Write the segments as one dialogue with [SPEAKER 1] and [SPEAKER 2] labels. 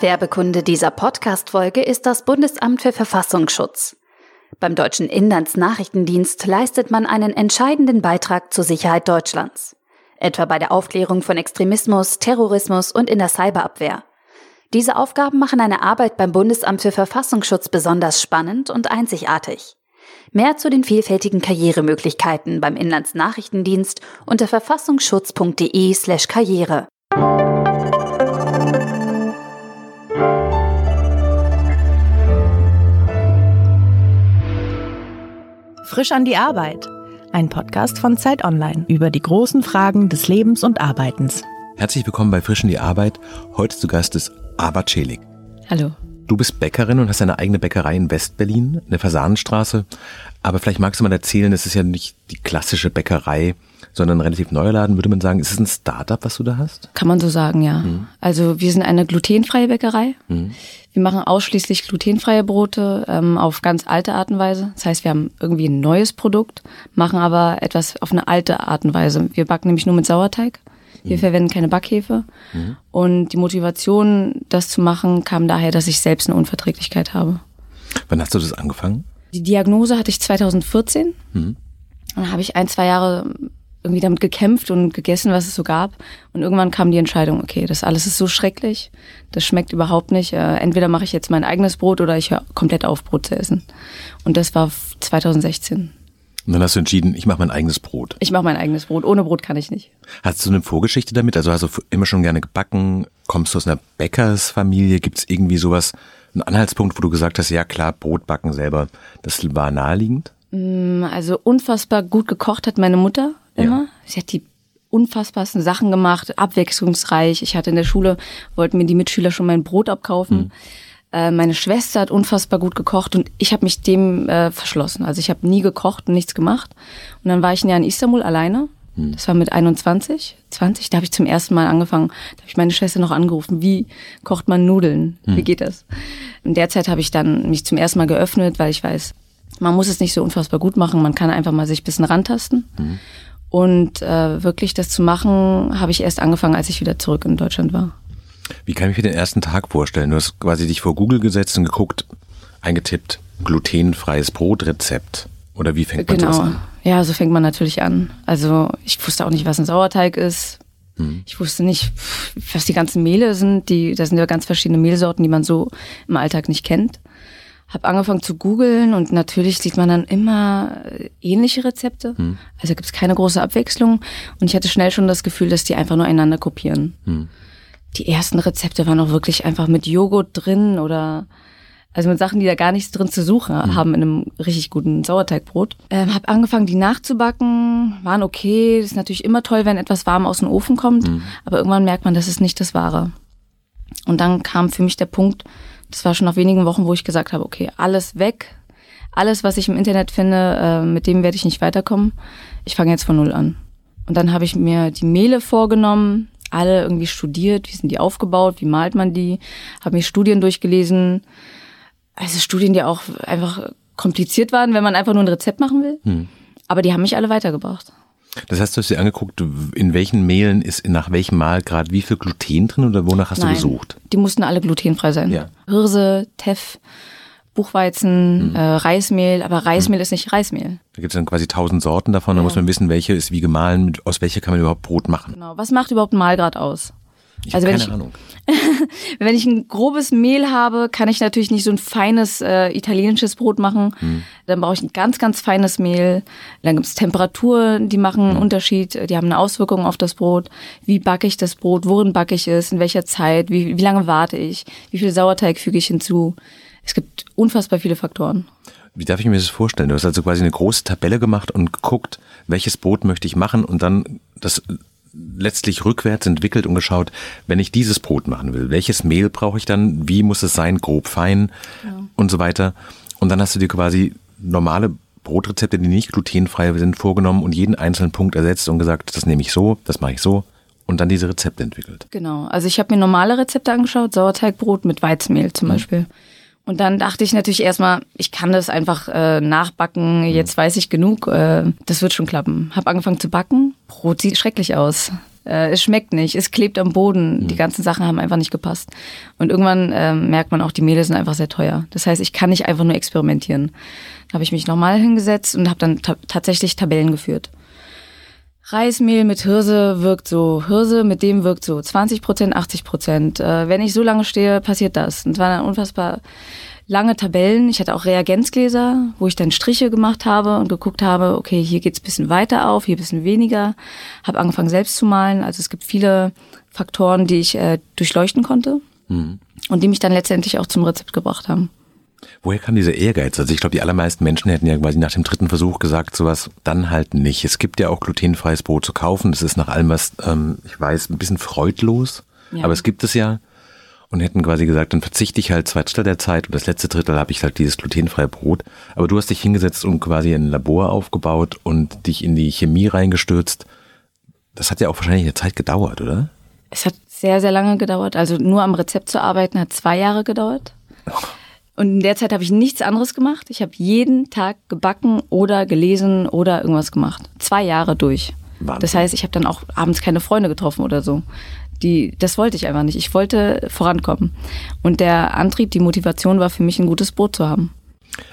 [SPEAKER 1] Werbekunde dieser Podcast-Folge ist das Bundesamt für Verfassungsschutz. Beim Deutschen Inlandsnachrichtendienst leistet man einen entscheidenden Beitrag zur Sicherheit Deutschlands. Etwa bei der Aufklärung von Extremismus, Terrorismus und in der Cyberabwehr. Diese Aufgaben machen eine Arbeit beim Bundesamt für Verfassungsschutz besonders spannend und einzigartig. Mehr zu den vielfältigen Karrieremöglichkeiten beim Inlandsnachrichtendienst unter verfassungsschutz.de slash Karriere.
[SPEAKER 2] Frisch an die Arbeit. Ein Podcast von Zeit Online über die großen Fragen des Lebens und Arbeitens.
[SPEAKER 3] Herzlich willkommen bei Frisch an die Arbeit. Heute zu Gast ist Aba Celik.
[SPEAKER 2] Hallo.
[SPEAKER 3] Du bist Bäckerin und hast eine eigene Bäckerei in Westberlin, in der Fasanenstraße. Aber vielleicht magst du mal erzählen, es ist ja nicht die klassische Bäckerei, sondern ein relativ neuer Laden, würde man sagen. Ist es ein Startup, was du da hast?
[SPEAKER 4] Kann man so sagen, ja. Mhm. Also wir sind eine glutenfreie Bäckerei. Mhm. Wir machen ausschließlich glutenfreie Brote ähm, auf ganz alte Art und Weise. Das heißt, wir haben irgendwie ein neues Produkt, machen aber etwas auf eine alte Art und Weise. Wir backen nämlich nur mit Sauerteig. Wir mhm. verwenden keine Backhefe. Mhm. Und die Motivation, das zu machen, kam daher, dass ich selbst eine Unverträglichkeit habe.
[SPEAKER 3] Wann hast du das angefangen?
[SPEAKER 4] Die Diagnose hatte ich 2014. Mhm. Dann habe ich ein, zwei Jahre irgendwie damit gekämpft und gegessen, was es so gab. Und irgendwann kam die Entscheidung, okay, das alles ist so schrecklich, das schmeckt überhaupt nicht. Äh, entweder mache ich jetzt mein eigenes Brot oder ich höre komplett auf, Brot zu essen. Und das war 2016.
[SPEAKER 3] Und dann hast du entschieden, ich mache mein eigenes Brot.
[SPEAKER 4] Ich mache mein eigenes Brot. Ohne Brot kann ich nicht.
[SPEAKER 3] Hast du eine Vorgeschichte damit? Also hast du immer schon gerne gebacken? Kommst du aus einer Bäckersfamilie? Gibt es irgendwie sowas, einen Anhaltspunkt, wo du gesagt hast, ja klar, Brot backen selber, das war naheliegend?
[SPEAKER 4] Mm, also unfassbar gut gekocht hat meine Mutter immer. Ja. Sie hat die unfassbarsten Sachen gemacht, abwechslungsreich. Ich hatte in der Schule, wollten mir die Mitschüler schon mein Brot abkaufen. Mhm. Äh, meine Schwester hat unfassbar gut gekocht und ich habe mich dem äh, verschlossen. Also ich habe nie gekocht und nichts gemacht. Und dann war ich ein Jahr in Istanbul alleine. Mhm. Das war mit 21, 20. Da habe ich zum ersten Mal angefangen. Da habe ich meine Schwester noch angerufen. Wie kocht man Nudeln? Mhm. Wie geht das? In der Zeit habe ich dann mich zum ersten Mal geöffnet, weil ich weiß, man muss es nicht so unfassbar gut machen. Man kann einfach mal sich ein bisschen rantasten. Mhm. Und äh, wirklich das zu machen, habe ich erst angefangen, als ich wieder zurück in Deutschland war.
[SPEAKER 3] Wie kann ich mir den ersten Tag vorstellen? Du hast quasi dich vor Google gesetzt und geguckt, eingetippt, glutenfreies Brotrezept. Oder wie fängt man
[SPEAKER 4] genau.
[SPEAKER 3] das an?
[SPEAKER 4] Ja, so fängt man natürlich an. Also ich wusste auch nicht, was ein Sauerteig ist. Hm. Ich wusste nicht, was die ganzen Mehle sind. Die, das sind ja ganz verschiedene Mehlsorten, die man so im Alltag nicht kennt habe angefangen zu googeln und natürlich sieht man dann immer äh, ähnliche Rezepte. Hm. Also gibt es keine große Abwechslung und ich hatte schnell schon das Gefühl, dass die einfach nur einander kopieren. Hm. Die ersten Rezepte waren auch wirklich einfach mit Joghurt drin oder also mit Sachen, die da gar nichts drin zu suchen hm. haben in einem richtig guten Sauerteigbrot. Ähm, habe angefangen, die nachzubacken, waren okay. Das ist natürlich immer toll, wenn etwas warm aus dem Ofen kommt, hm. aber irgendwann merkt man, das ist nicht das Wahre. Und dann kam für mich der Punkt, das war schon nach wenigen Wochen, wo ich gesagt habe, okay, alles weg. Alles, was ich im Internet finde, äh, mit dem werde ich nicht weiterkommen. Ich fange jetzt von null an. Und dann habe ich mir die Mehle vorgenommen, alle irgendwie studiert, wie sind die aufgebaut, wie malt man die, habe mir Studien durchgelesen. Also Studien, die auch einfach kompliziert waren, wenn man einfach nur ein Rezept machen will. Hm. Aber die haben mich alle weitergebracht.
[SPEAKER 3] Das heißt, du hast dir angeguckt, in welchen Mehlen ist nach welchem Mal gerade wie viel Gluten drin oder wonach hast
[SPEAKER 4] Nein,
[SPEAKER 3] du gesucht?
[SPEAKER 4] Die mussten alle glutenfrei sein.
[SPEAKER 3] Ja.
[SPEAKER 4] Hirse, Teff, Buchweizen, mhm. äh, Reismehl, aber Reismehl mhm. ist nicht Reismehl.
[SPEAKER 3] Da gibt es dann quasi tausend Sorten davon, da muss man wissen, welche ist wie gemahlen, aus welcher kann man überhaupt Brot machen.
[SPEAKER 4] Genau. Was macht überhaupt ein Mahlgrad aus?
[SPEAKER 3] Ich also habe keine ich, Ahnung.
[SPEAKER 4] wenn ich ein grobes Mehl habe, kann ich natürlich nicht so ein feines äh, italienisches Brot machen. Hm. Dann brauche ich ein ganz, ganz feines Mehl. Dann gibt es Temperaturen, die machen einen hm. Unterschied. Die haben eine Auswirkung auf das Brot. Wie backe ich das Brot? Worin backe ich es? In welcher Zeit? Wie, wie lange warte ich? Wie viel Sauerteig füge ich hinzu? Es gibt unfassbar viele Faktoren.
[SPEAKER 3] Wie darf ich mir das vorstellen? Du hast also quasi eine große Tabelle gemacht und geguckt, welches Brot möchte ich machen und dann das letztlich rückwärts entwickelt und geschaut, wenn ich dieses Brot machen will, welches Mehl brauche ich dann, wie muss es sein, grob, fein ja. und so weiter. Und dann hast du dir quasi normale Brotrezepte, die nicht glutenfrei sind, vorgenommen und jeden einzelnen Punkt ersetzt und gesagt, das nehme ich so, das mache ich so und dann diese Rezepte entwickelt.
[SPEAKER 4] Genau. Also ich habe mir normale Rezepte angeschaut, Sauerteigbrot mit Weizenmehl zum mhm. Und dann dachte ich natürlich erstmal, ich kann das einfach äh, nachbacken, mhm. jetzt weiß ich genug, äh, das wird schon klappen. Hab angefangen zu backen, Brot sieht schrecklich aus. Äh, es schmeckt nicht, es klebt am Boden. Die ganzen Sachen haben einfach nicht gepasst. Und irgendwann äh, merkt man auch, die Mehle sind einfach sehr teuer. Das heißt, ich kann nicht einfach nur experimentieren. Da habe ich mich nochmal hingesetzt und habe dann ta tatsächlich Tabellen geführt. Reismehl mit Hirse wirkt so, Hirse mit dem wirkt so, 20 Prozent, 80 Prozent. Äh, wenn ich so lange stehe, passiert das. Und es waren dann unfassbar lange Tabellen. Ich hatte auch Reagenzgläser, wo ich dann Striche gemacht habe und geguckt habe, okay, hier geht's bisschen weiter auf, hier bisschen weniger. Habe angefangen selbst zu malen. Also es gibt viele Faktoren, die ich äh, durchleuchten konnte mhm. und die mich dann letztendlich auch zum Rezept gebracht haben.
[SPEAKER 3] Woher kam dieser Ehrgeiz? Also ich glaube, die allermeisten Menschen hätten ja quasi nach dem dritten Versuch gesagt, sowas dann halt nicht. Es gibt ja auch glutenfreies Brot zu kaufen. Das ist nach allem, was ähm, ich weiß, ein bisschen freudlos. Ja. Aber es gibt es ja. Und hätten quasi gesagt, dann verzichte ich halt zwei Drittel der Zeit und das letzte Drittel habe ich halt dieses glutenfreie Brot. Aber du hast dich hingesetzt und quasi ein Labor aufgebaut und dich in die Chemie reingestürzt. Das hat ja auch wahrscheinlich eine Zeit gedauert, oder?
[SPEAKER 4] Es hat sehr, sehr lange gedauert. Also nur am Rezept zu arbeiten hat zwei Jahre gedauert. Und in der Zeit habe ich nichts anderes gemacht. Ich habe jeden Tag gebacken oder gelesen oder irgendwas gemacht. Zwei Jahre durch. Wahnsinn. Das heißt, ich habe dann auch abends keine Freunde getroffen oder so. Die, das wollte ich einfach nicht. Ich wollte vorankommen. Und der Antrieb, die Motivation war für mich, ein gutes Brot zu haben.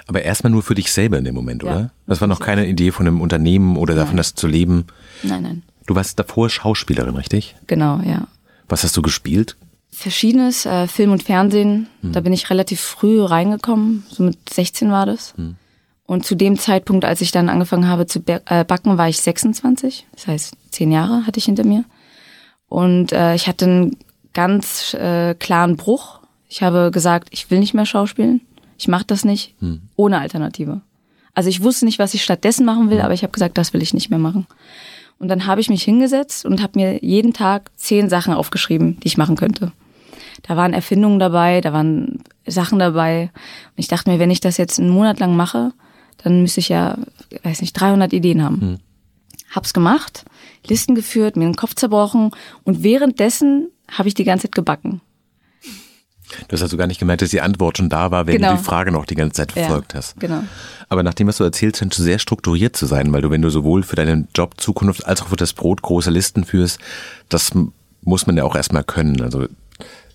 [SPEAKER 3] Aber erstmal nur für dich selber in dem Moment, oder? Ja, das war noch keine Idee von einem Unternehmen oder davon, nein. das zu leben.
[SPEAKER 4] Nein, nein.
[SPEAKER 3] Du warst davor Schauspielerin, richtig?
[SPEAKER 4] Genau, ja.
[SPEAKER 3] Was hast du gespielt?
[SPEAKER 4] Verschiedenes, äh, Film und Fernsehen. Hm. Da bin ich relativ früh reingekommen, so mit 16 war das. Hm. Und zu dem Zeitpunkt, als ich dann angefangen habe zu äh, backen, war ich 26. Das heißt, zehn Jahre hatte ich hinter mir. Und äh, ich hatte einen ganz äh, klaren Bruch. Ich habe gesagt, ich will nicht mehr schauspielen. Ich mache das nicht hm. ohne Alternative. Also ich wusste nicht, was ich stattdessen machen will, hm. aber ich habe gesagt, das will ich nicht mehr machen. Und dann habe ich mich hingesetzt und habe mir jeden Tag zehn Sachen aufgeschrieben, die ich machen könnte. Da waren Erfindungen dabei, da waren Sachen dabei. Und ich dachte mir, wenn ich das jetzt einen Monat lang mache, dann müsste ich ja, weiß nicht, 300 Ideen haben. Hm. Hab's gemacht, Listen geführt, mir den Kopf zerbrochen und währenddessen habe ich die ganze Zeit gebacken.
[SPEAKER 3] Du hast also gar nicht gemerkt, dass die Antwort schon da war, wenn genau. du die Frage noch die ganze Zeit verfolgt
[SPEAKER 4] ja,
[SPEAKER 3] hast.
[SPEAKER 4] Genau.
[SPEAKER 3] Aber nachdem, was du erzählst, scheint du sehr strukturiert zu sein, weil du, wenn du sowohl für deinen Job Zukunft als auch für das Brot große Listen führst, das muss man ja auch erstmal können. Also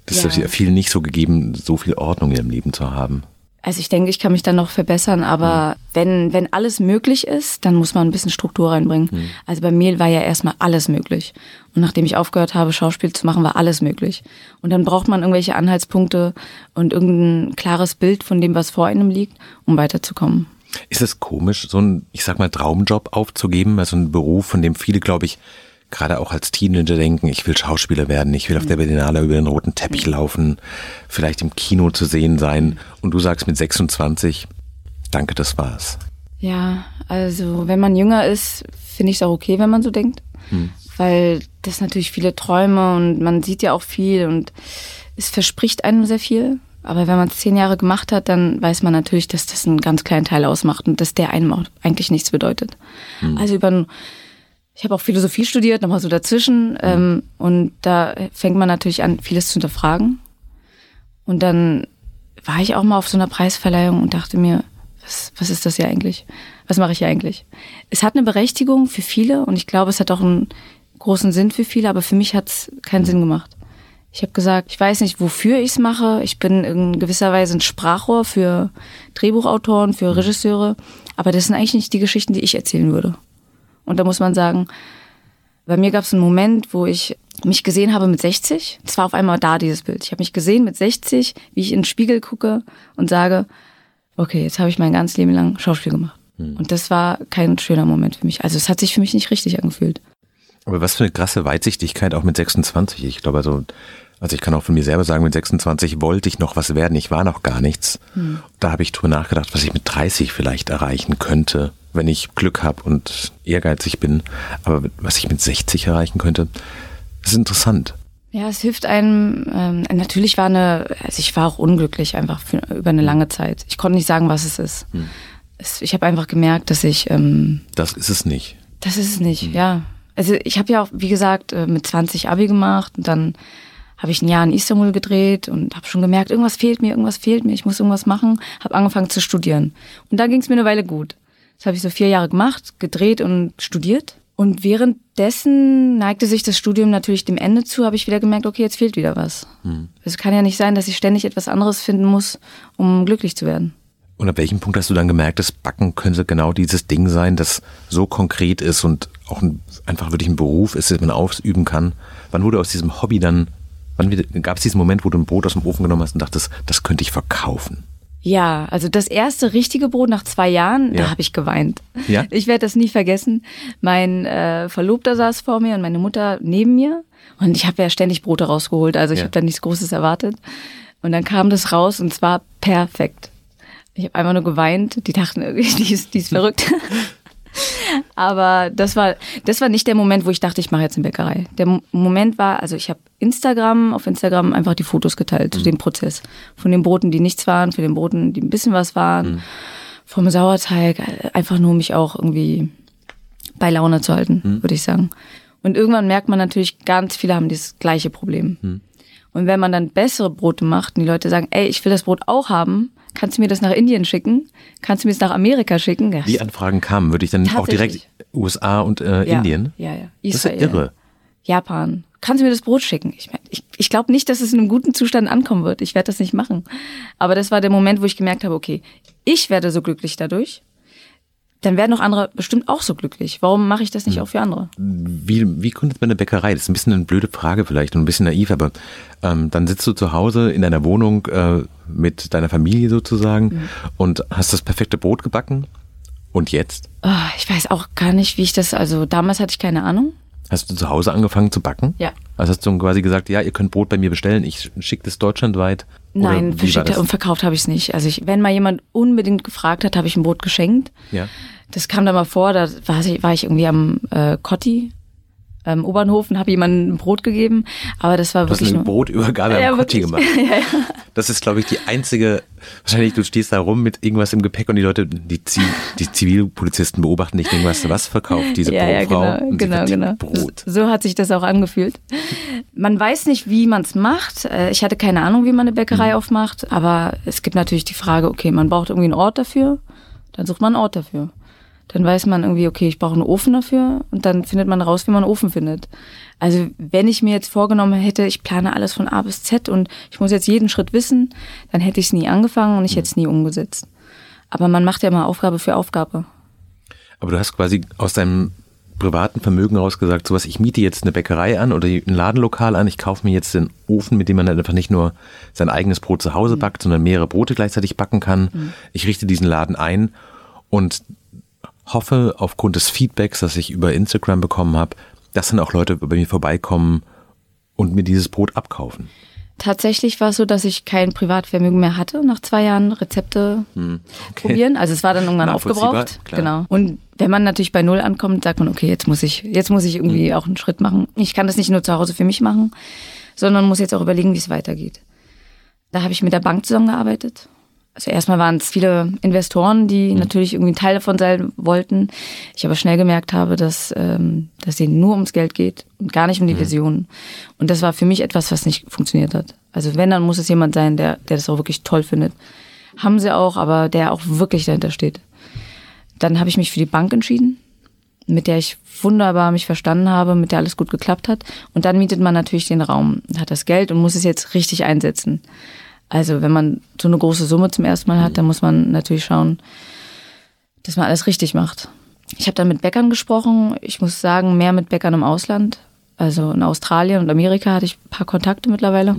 [SPEAKER 3] das ja. ist ja vielen nicht so gegeben, so viel Ordnung in ihrem Leben zu haben.
[SPEAKER 4] Also ich denke, ich kann mich da noch verbessern, aber mhm. wenn, wenn alles möglich ist, dann muss man ein bisschen Struktur reinbringen. Mhm. Also bei Mehl war ja erstmal alles möglich. Und nachdem ich aufgehört habe, Schauspiel zu machen, war alles möglich. Und dann braucht man irgendwelche Anhaltspunkte und irgendein klares Bild von dem, was vor einem liegt, um weiterzukommen.
[SPEAKER 3] Ist es komisch, so einen, ich sag mal, Traumjob aufzugeben, also einen Beruf, von dem viele, glaube ich, gerade auch als Teenager denken, ich will Schauspieler werden, ich will auf der Berlinale über den roten Teppich laufen, vielleicht im Kino zu sehen sein. Und du sagst mit 26, danke, das war's.
[SPEAKER 4] Ja, also wenn man jünger ist, finde ich es auch okay, wenn man so denkt. Hm. Weil das natürlich viele Träume und man sieht ja auch viel und es verspricht einem sehr viel. Aber wenn man es zehn Jahre gemacht hat, dann weiß man natürlich, dass das einen ganz kleinen Teil ausmacht und dass der einem auch eigentlich nichts bedeutet. Hm. Also über ein ich habe auch Philosophie studiert, nochmal so dazwischen. Mhm. Ähm, und da fängt man natürlich an, vieles zu hinterfragen. Und dann war ich auch mal auf so einer Preisverleihung und dachte mir, was, was ist das hier eigentlich? Was mache ich hier eigentlich? Es hat eine Berechtigung für viele und ich glaube, es hat auch einen großen Sinn für viele, aber für mich hat es keinen Sinn gemacht. Ich habe gesagt, ich weiß nicht, wofür ich es mache. Ich bin in gewisser Weise ein Sprachrohr für Drehbuchautoren, für mhm. Regisseure, aber das sind eigentlich nicht die Geschichten, die ich erzählen würde. Und da muss man sagen, bei mir gab es einen Moment, wo ich mich gesehen habe mit 60. Es war auf einmal da, dieses Bild. Ich habe mich gesehen mit 60, wie ich in den Spiegel gucke und sage, okay, jetzt habe ich mein ganzes Leben lang Schauspiel gemacht. Hm. Und das war kein schöner Moment für mich. Also es hat sich für mich nicht richtig angefühlt.
[SPEAKER 3] Aber was für eine krasse Weitsichtigkeit auch mit 26. Ich glaube, also, also ich kann auch von mir selber sagen, mit 26 wollte ich noch was werden. Ich war noch gar nichts. Hm. Da habe ich drüber nachgedacht, was ich mit 30 vielleicht erreichen könnte wenn ich Glück habe und ehrgeizig bin. Aber was ich mit 60 erreichen könnte, ist interessant.
[SPEAKER 4] Ja, es hilft einem. Ähm, natürlich war eine, also ich war auch unglücklich einfach für, über eine lange Zeit. Ich konnte nicht sagen, was es ist. Hm. Es, ich habe einfach gemerkt, dass ich. Ähm,
[SPEAKER 3] das ist es nicht.
[SPEAKER 4] Das ist es nicht, hm. ja. Also ich habe ja auch, wie gesagt, äh, mit 20 Abi gemacht und dann habe ich ein Jahr in Istanbul gedreht und habe schon gemerkt, irgendwas fehlt mir, irgendwas fehlt mir, ich muss irgendwas machen, habe angefangen zu studieren. Und da ging es mir eine Weile gut. Das habe ich so vier Jahre gemacht, gedreht und studiert. Und währenddessen neigte sich das Studium natürlich dem Ende zu, habe ich wieder gemerkt, okay, jetzt fehlt wieder was. Hm. Es kann ja nicht sein, dass ich ständig etwas anderes finden muss, um glücklich zu werden.
[SPEAKER 3] Und ab welchem Punkt hast du dann gemerkt, das Backen könnte genau dieses Ding sein, das so konkret ist und auch ein, einfach wirklich ein Beruf ist, den man ausüben kann? Wann wurde aus diesem Hobby dann, wann gab es diesen Moment, wo du ein Brot aus dem Ofen genommen hast und dachtest, das könnte ich verkaufen?
[SPEAKER 4] Ja, also das erste richtige Brot nach zwei Jahren, ja. da habe ich geweint. Ja? Ich werde das nie vergessen. Mein äh, Verlobter saß vor mir und meine Mutter neben mir. Und ich habe ja ständig Brote rausgeholt, also ich ja. habe da nichts Großes erwartet. Und dann kam das raus und es war perfekt. Ich habe einfach nur geweint. Die dachten irgendwie, die ist, die ist verrückt. Aber das war, das war nicht der Moment, wo ich dachte, ich mache jetzt eine Bäckerei. Der Moment war, also ich habe Instagram, auf Instagram einfach die Fotos geteilt mhm. zu dem Prozess. Von den Broten, die nichts waren, für den Broten, die ein bisschen was waren, mhm. vom Sauerteig, einfach nur um mich auch irgendwie bei Laune zu halten, mhm. würde ich sagen. Und irgendwann merkt man natürlich, ganz viele haben das gleiche Problem. Mhm. Und wenn man dann bessere Brote macht und die Leute sagen, ey, ich will das Brot auch haben, kannst du mir das nach Indien schicken? Kannst du mir das nach Amerika schicken? Ja.
[SPEAKER 3] Die Anfragen kamen, würde ich dann auch direkt USA und äh,
[SPEAKER 4] ja,
[SPEAKER 3] Indien?
[SPEAKER 4] Ja, ja.
[SPEAKER 3] Israel, das ist irre.
[SPEAKER 4] Japan. Kannst du mir das Brot schicken? Ich, ich, ich glaube nicht, dass es in einem guten Zustand ankommen wird. Ich werde das nicht machen. Aber das war der Moment, wo ich gemerkt habe, okay, ich werde so glücklich dadurch dann werden auch andere bestimmt auch so glücklich. Warum mache ich das nicht hm. auch für andere?
[SPEAKER 3] Wie, wie gründet man eine Bäckerei? Das ist ein bisschen eine blöde Frage vielleicht und ein bisschen naiv, aber ähm, dann sitzt du zu Hause in deiner Wohnung äh, mit deiner Familie sozusagen mhm. und hast das perfekte Brot gebacken. Und jetzt?
[SPEAKER 4] Oh, ich weiß auch gar nicht, wie ich das, also damals hatte ich keine Ahnung.
[SPEAKER 3] Hast du zu Hause angefangen zu backen?
[SPEAKER 4] Ja.
[SPEAKER 3] Also hast du quasi gesagt, ja, ihr könnt Brot bei mir bestellen, ich schicke das deutschlandweit.
[SPEAKER 4] Nein, verschickt und verkauft habe ich es nicht. Also ich, wenn mal jemand unbedingt gefragt hat, habe ich ein Brot geschenkt.
[SPEAKER 3] Ja.
[SPEAKER 4] Das kam dann mal vor, da war ich, war ich irgendwie am äh, Kotti ähm, Obernhof und habe jemandem ein Brot gegeben. Aber das war wirklich.
[SPEAKER 3] Du hast eine Brotübergabe ja, am Kotti gemacht. ja, ja. Das ist, glaube ich, die einzige. Wahrscheinlich, du stehst da rum mit irgendwas im Gepäck und die Leute, die, die Zivilpolizisten beobachten dich, denken, was, was verkauft diese ja, Brotfrau?
[SPEAKER 4] Ja, genau, genau, genau.
[SPEAKER 3] Brot.
[SPEAKER 4] So hat sich das auch angefühlt. Man weiß nicht, wie man es macht. Äh, ich hatte keine Ahnung, wie man eine Bäckerei mhm. aufmacht, aber es gibt natürlich die Frage, okay, man braucht irgendwie einen Ort dafür, dann sucht man einen Ort dafür. Dann weiß man irgendwie, okay, ich brauche einen Ofen dafür und dann findet man raus, wie man einen Ofen findet. Also wenn ich mir jetzt vorgenommen hätte, ich plane alles von A bis Z und ich muss jetzt jeden Schritt wissen, dann hätte ich es nie angefangen und ich hätte es nie umgesetzt. Aber man macht ja immer Aufgabe für Aufgabe.
[SPEAKER 3] Aber du hast quasi aus deinem privaten Vermögen heraus gesagt, sowas, ich miete jetzt eine Bäckerei an oder ein Ladenlokal an, ich kaufe mir jetzt den Ofen, mit dem man dann einfach nicht nur sein eigenes Brot zu Hause mhm. backt, sondern mehrere Brote gleichzeitig backen kann. Mhm. Ich richte diesen Laden ein und hoffe aufgrund des Feedbacks, das ich über Instagram bekommen habe, dass dann auch Leute bei mir vorbeikommen und mir dieses Brot abkaufen.
[SPEAKER 4] Tatsächlich war es so, dass ich kein Privatvermögen mehr hatte nach zwei Jahren Rezepte hm, okay. probieren. Also es war dann irgendwann aufgebraucht. Klar. Genau. Und wenn man natürlich bei Null ankommt, sagt man, okay, jetzt muss ich, jetzt muss ich irgendwie hm. auch einen Schritt machen. Ich kann das nicht nur zu Hause für mich machen, sondern muss jetzt auch überlegen, wie es weitergeht. Da habe ich mit der Bank zusammengearbeitet also erstmal waren es viele Investoren, die mhm. natürlich irgendwie Teil davon sein wollten. Ich aber schnell gemerkt habe, dass, ähm, dass denen nur ums Geld geht und gar nicht um die mhm. Vision. Und das war für mich etwas, was nicht funktioniert hat. Also wenn, dann muss es jemand sein, der, der das auch wirklich toll findet. Haben sie auch, aber der auch wirklich dahinter steht. Dann habe ich mich für die Bank entschieden, mit der ich wunderbar mich verstanden habe, mit der alles gut geklappt hat. Und dann mietet man natürlich den Raum, hat das Geld und muss es jetzt richtig einsetzen. Also wenn man so eine große Summe zum ersten Mal hat, dann muss man natürlich schauen, dass man alles richtig macht. Ich habe dann mit Bäckern gesprochen. Ich muss sagen, mehr mit Bäckern im Ausland. Also in Australien und Amerika hatte ich ein paar Kontakte mittlerweile.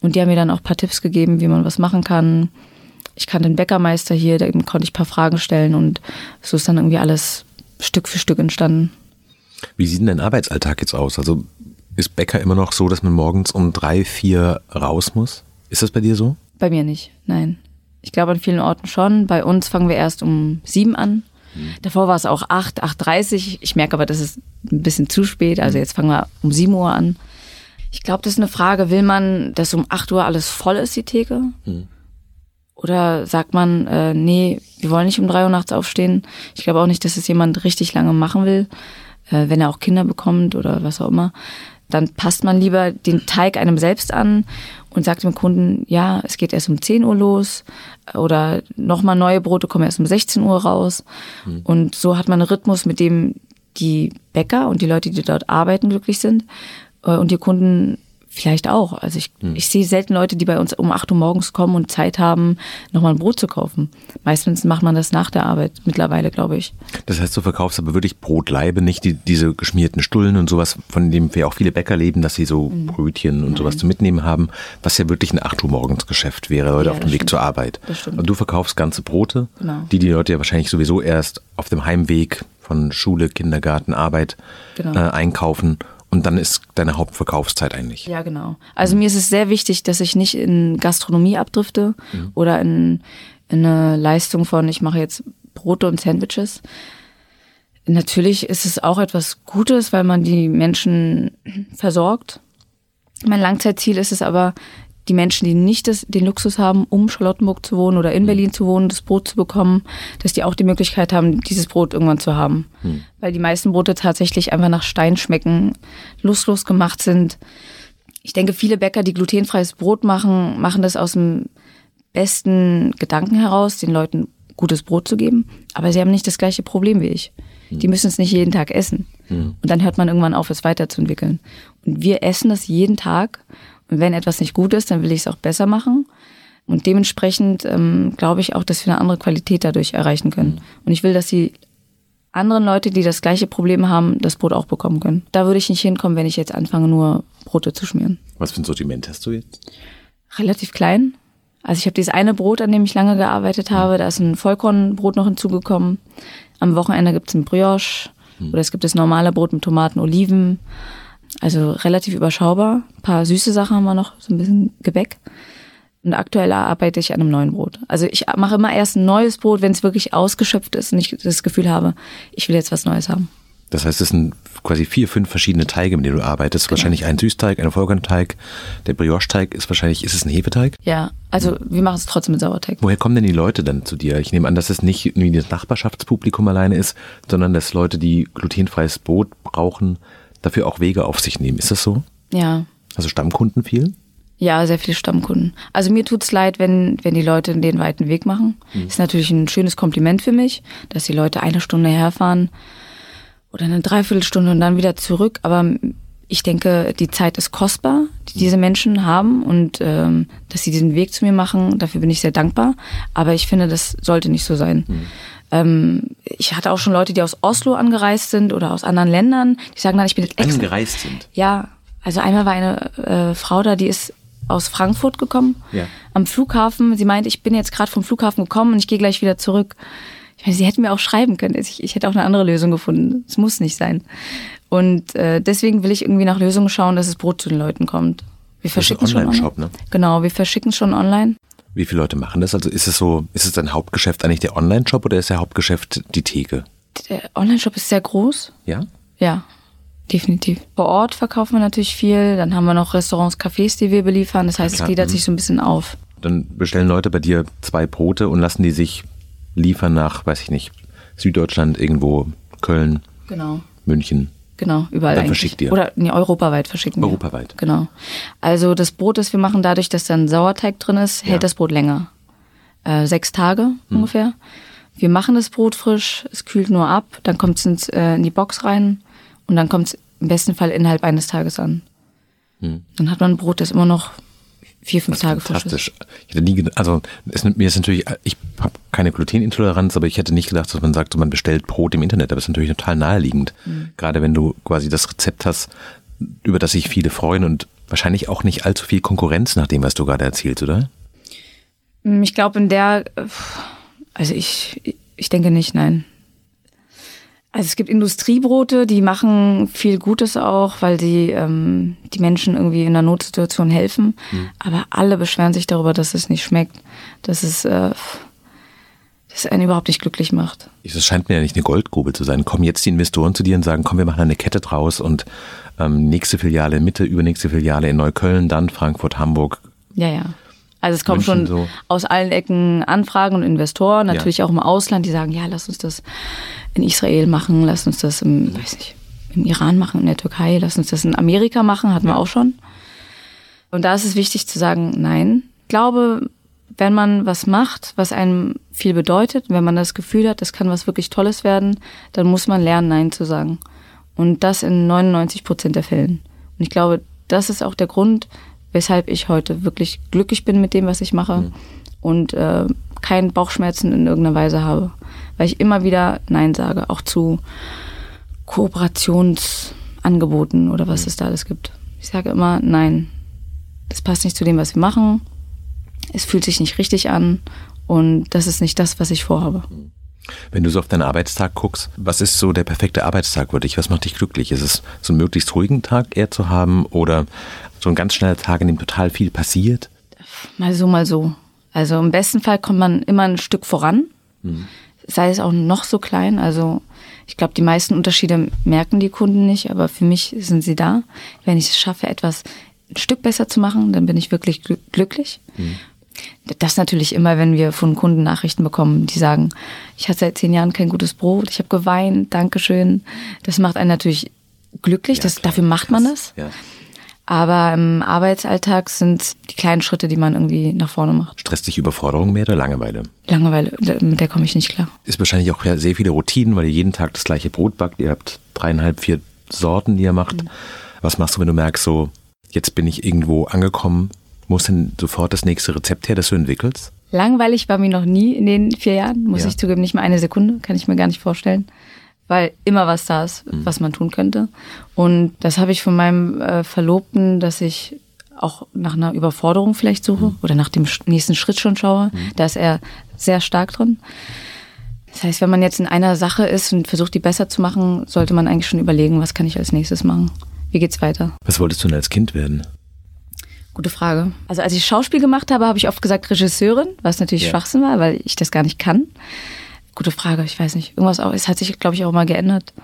[SPEAKER 4] Und die haben mir dann auch ein paar Tipps gegeben, wie man was machen kann. Ich kannte den Bäckermeister hier, da konnte ich ein paar Fragen stellen und so ist dann irgendwie alles Stück für Stück entstanden.
[SPEAKER 3] Wie sieht denn dein Arbeitsalltag jetzt aus? Also ist Bäcker immer noch so, dass man morgens um drei, vier raus muss? Ist das bei dir so?
[SPEAKER 4] Bei mir nicht, nein. Ich glaube an vielen Orten schon. Bei uns fangen wir erst um sieben an. Mhm. Davor war es auch acht, 8.30 Ich merke aber, das ist ein bisschen zu spät. Also jetzt fangen wir um sieben Uhr an. Ich glaube, das ist eine Frage, will man, dass um acht Uhr alles voll ist, die Theke? Mhm. Oder sagt man, äh, nee, wir wollen nicht um drei Uhr nachts aufstehen. Ich glaube auch nicht, dass es jemand richtig lange machen will, äh, wenn er auch Kinder bekommt oder was auch immer. Dann passt man lieber den Teig einem selbst an und sagt dem Kunden, ja, es geht erst um 10 Uhr los oder nochmal neue Brote kommen erst um 16 Uhr raus. Mhm. Und so hat man einen Rhythmus, mit dem die Bäcker und die Leute, die dort arbeiten, glücklich sind äh, und die Kunden vielleicht auch. Also ich, hm. ich sehe selten Leute, die bei uns um 8 Uhr morgens kommen und Zeit haben, nochmal ein Brot zu kaufen. Meistens macht man das nach der Arbeit mittlerweile, glaube ich.
[SPEAKER 3] Das heißt, du verkaufst aber wirklich Brotleibe, nicht die, diese geschmierten Stullen und sowas, von dem wir auch viele Bäcker leben, dass sie so mhm. Brötchen und Nein. sowas zu mitnehmen haben, was ja wirklich ein 8 Uhr morgens Geschäft wäre, Leute ja, auf dem Weg stimmt. zur Arbeit. Und du verkaufst ganze Brote, genau. die die Leute ja wahrscheinlich sowieso erst auf dem Heimweg von Schule, Kindergarten, Arbeit genau. äh, einkaufen und dann ist deine Hauptverkaufszeit eigentlich.
[SPEAKER 4] Ja, genau. Also mhm. mir ist es sehr wichtig, dass ich nicht in Gastronomie abdrifte mhm. oder in, in eine Leistung von, ich mache jetzt Brote und Sandwiches. Natürlich ist es auch etwas Gutes, weil man die Menschen versorgt. Mein Langzeitziel ist es aber, die Menschen, die nicht das, den Luxus haben, um Charlottenburg zu wohnen oder in mhm. Berlin zu wohnen, das Brot zu bekommen, dass die auch die Möglichkeit haben, dieses Brot irgendwann zu haben. Hm. Weil die meisten Brote tatsächlich einfach nach Stein schmecken, lustlos gemacht sind. Ich denke, viele Bäcker, die glutenfreies Brot machen, machen das aus dem besten Gedanken heraus, den Leuten gutes Brot zu geben. Aber sie haben nicht das gleiche Problem wie ich. Hm. Die müssen es nicht jeden Tag essen. Hm. Und dann hört man irgendwann auf, es weiterzuentwickeln. Und wir essen das jeden Tag wenn etwas nicht gut ist, dann will ich es auch besser machen. Und dementsprechend ähm, glaube ich auch, dass wir eine andere Qualität dadurch erreichen können. Mhm. Und ich will, dass die anderen Leute, die das gleiche Problem haben, das Brot auch bekommen können. Da würde ich nicht hinkommen, wenn ich jetzt anfange, nur Brote zu schmieren.
[SPEAKER 3] Was für ein Sortiment hast du jetzt?
[SPEAKER 4] Relativ klein. Also ich habe dieses eine Brot, an dem ich lange gearbeitet mhm. habe. Da ist ein Vollkornbrot noch hinzugekommen. Am Wochenende gibt es ein Brioche. Mhm. Oder es gibt das normale Brot mit Tomaten, Oliven. Also relativ überschaubar. Ein paar süße Sachen haben wir noch, so ein bisschen Gebäck. Und aktuell arbeite ich an einem neuen Brot. Also ich mache immer erst ein neues Brot, wenn es wirklich ausgeschöpft ist und ich das Gefühl habe, ich will jetzt was Neues haben.
[SPEAKER 3] Das heißt, es sind quasi vier, fünf verschiedene Teige, mit denen du arbeitest. Genau. Wahrscheinlich ein Süßteig, ein Vollkornteig. Der Brioche-Teig ist wahrscheinlich, ist es ein Hefeteig?
[SPEAKER 4] Ja, also wir machen es trotzdem mit Sauerteig.
[SPEAKER 3] Woher kommen denn die Leute dann zu dir? Ich nehme an, dass es nicht nur das Nachbarschaftspublikum alleine ist, sondern dass Leute, die glutenfreies Brot brauchen, dafür auch Wege auf sich nehmen. Ist das so?
[SPEAKER 4] Ja.
[SPEAKER 3] Also Stammkunden viel?
[SPEAKER 4] Ja, sehr viele Stammkunden. Also mir tut's leid, wenn, wenn die Leute den weiten Weg machen. Mhm. Ist natürlich ein schönes Kompliment für mich, dass die Leute eine Stunde herfahren oder eine Dreiviertelstunde und dann wieder zurück. Aber ich denke, die Zeit ist kostbar, die diese Menschen haben und ähm, dass sie diesen Weg zu mir machen, dafür bin ich sehr dankbar. Aber ich finde, das sollte nicht so sein. Mhm. Ähm, ich hatte auch schon Leute, die aus Oslo angereist sind oder aus anderen Ländern, die sagen dann, ich bin jetzt
[SPEAKER 3] extra. Angereist sind?
[SPEAKER 4] Ja, also einmal war eine äh, Frau da, die ist aus Frankfurt gekommen, ja. am Flughafen. Sie meint, ich bin jetzt gerade vom Flughafen gekommen und ich gehe gleich wieder zurück. Ich meine, sie hätten mir auch schreiben können. Ich, ich hätte auch eine andere Lösung gefunden. Es muss nicht sein. Und äh, deswegen will ich irgendwie nach Lösungen schauen, dass das Brot zu den Leuten kommt. Wir verschicken schon online. Shop, ne? Genau, wir verschicken schon online.
[SPEAKER 3] Wie viele Leute machen das? Also ist es so, ist es dein Hauptgeschäft eigentlich der Online-Shop oder ist der Hauptgeschäft die Theke?
[SPEAKER 4] Der Online-Shop ist sehr groß.
[SPEAKER 3] Ja?
[SPEAKER 4] Ja, definitiv. Vor Ort verkaufen wir natürlich viel. Dann haben wir noch Restaurants, Cafés, die wir beliefern. Das heißt, ja, es gliedert mhm. sich so ein bisschen auf.
[SPEAKER 3] Dann bestellen Leute bei dir zwei Brote und lassen die sich liefern nach, weiß ich nicht, Süddeutschland irgendwo, Köln,
[SPEAKER 4] genau.
[SPEAKER 3] München.
[SPEAKER 4] Genau, überall
[SPEAKER 3] dann verschickt ihr.
[SPEAKER 4] Oder nee, europaweit verschicken
[SPEAKER 3] europaweit.
[SPEAKER 4] wir. Genau. Also das Brot, das wir machen, dadurch, dass dann Sauerteig drin ist, hält ja. das Brot länger. Äh, sechs Tage hm. ungefähr. Wir machen das Brot frisch, es kühlt nur ab, dann kommt es äh, in die Box rein und dann kommt es im besten Fall innerhalb eines Tages an. Hm. Dann hat man ein Brot, das immer noch vier, fünf Tage
[SPEAKER 3] fantastisch. Ich hätte nie, also es, mir ist natürlich, ich habe keine Glutenintoleranz, aber ich hätte nicht gedacht, dass man sagt, man bestellt Brot im Internet. Aber es ist natürlich total naheliegend. Mhm. Gerade wenn du quasi das Rezept hast, über das sich viele freuen und wahrscheinlich auch nicht allzu viel Konkurrenz nach dem, was du gerade erzählst, oder?
[SPEAKER 4] Mm, ich glaube in der, also ich, ich denke nicht, nein. Also es gibt Industriebrote, die machen viel Gutes auch, weil die ähm, die Menschen irgendwie in einer Notsituation helfen. Mhm. Aber alle beschweren sich darüber, dass es nicht schmeckt, dass es, äh, dass einen überhaupt nicht glücklich macht.
[SPEAKER 3] Das scheint mir ja nicht eine Goldgrube zu sein. Kommen jetzt die Investoren zu dir und sagen, komm, wir machen eine Kette draus und ähm, nächste Filiale in Mitte, übernächste Filiale in Neukölln, dann Frankfurt, Hamburg.
[SPEAKER 4] Ja, ja. Also es kommen München schon so. aus allen Ecken Anfragen und Investoren, natürlich ja. auch im Ausland, die sagen, ja, lass uns das in Israel machen, lass uns das im, weiß nicht, im Iran machen, in der Türkei, lass uns das in Amerika machen, hatten ja. wir auch schon. Und da ist es wichtig zu sagen, nein. Ich glaube, wenn man was macht, was einem viel bedeutet, wenn man das Gefühl hat, das kann was wirklich Tolles werden, dann muss man lernen, Nein zu sagen. Und das in 99 Prozent der Fällen. Und ich glaube, das ist auch der Grund, weshalb ich heute wirklich glücklich bin mit dem, was ich mache mhm. und äh, keinen Bauchschmerzen in irgendeiner Weise habe. Weil ich immer wieder Nein sage, auch zu Kooperationsangeboten oder was mhm. es da alles gibt. Ich sage immer Nein. Das passt nicht zu dem, was wir machen. Es fühlt sich nicht richtig an und das ist nicht das, was ich vorhabe.
[SPEAKER 3] Wenn du so auf deinen Arbeitstag guckst, was ist so der perfekte Arbeitstag für dich? Was macht dich glücklich? Ist es so einen möglichst ruhigen Tag eher zu haben oder so ein ganz schneller Tag, in dem total viel passiert?
[SPEAKER 4] Mal so, mal so. Also im besten Fall kommt man immer ein Stück voran, mhm. sei es auch noch so klein. Also ich glaube, die meisten Unterschiede merken die Kunden nicht, aber für mich sind sie da. Wenn ich es schaffe, etwas ein Stück besser zu machen, dann bin ich wirklich glücklich. Mhm. Das natürlich immer, wenn wir von Kunden Nachrichten bekommen, die sagen, ich hatte seit zehn Jahren kein gutes Brot, ich habe geweint, Dankeschön. Das macht einen natürlich glücklich, ja, das, dafür macht man das. Ja. Aber im Arbeitsalltag sind die kleinen Schritte, die man irgendwie nach vorne macht.
[SPEAKER 3] Stresst dich Überforderung mehr oder Langeweile?
[SPEAKER 4] Langeweile, mit der komme ich nicht klar.
[SPEAKER 3] Ist wahrscheinlich auch sehr viele Routinen, weil ihr jeden Tag das gleiche Brot backt. Ihr habt dreieinhalb, vier Sorten, die ihr macht. Mhm. Was machst du, wenn du merkst, so, jetzt bin ich irgendwo angekommen, muss denn sofort das nächste Rezept her, das du entwickelst?
[SPEAKER 4] Langweilig war mir noch nie in den vier Jahren, muss ja. ich zugeben, nicht mal eine Sekunde, kann ich mir gar nicht vorstellen. Weil immer was da ist, mhm. was man tun könnte. Und das habe ich von meinem äh, Verlobten, dass ich auch nach einer Überforderung vielleicht suche mhm. oder nach dem nächsten Schritt schon schaue. Mhm. Da ist er sehr stark drin. Das heißt, wenn man jetzt in einer Sache ist und versucht, die besser zu machen, sollte man eigentlich schon überlegen, was kann ich als nächstes machen? Wie geht's weiter?
[SPEAKER 3] Was wolltest du denn als Kind werden?
[SPEAKER 4] Gute Frage. Also als ich Schauspiel gemacht habe, habe ich oft gesagt Regisseurin, was natürlich ja. Schwachsinn war, weil ich das gar nicht kann. Gute Frage, ich weiß nicht. Irgendwas auch, es hat sich, glaube ich, auch mal geändert.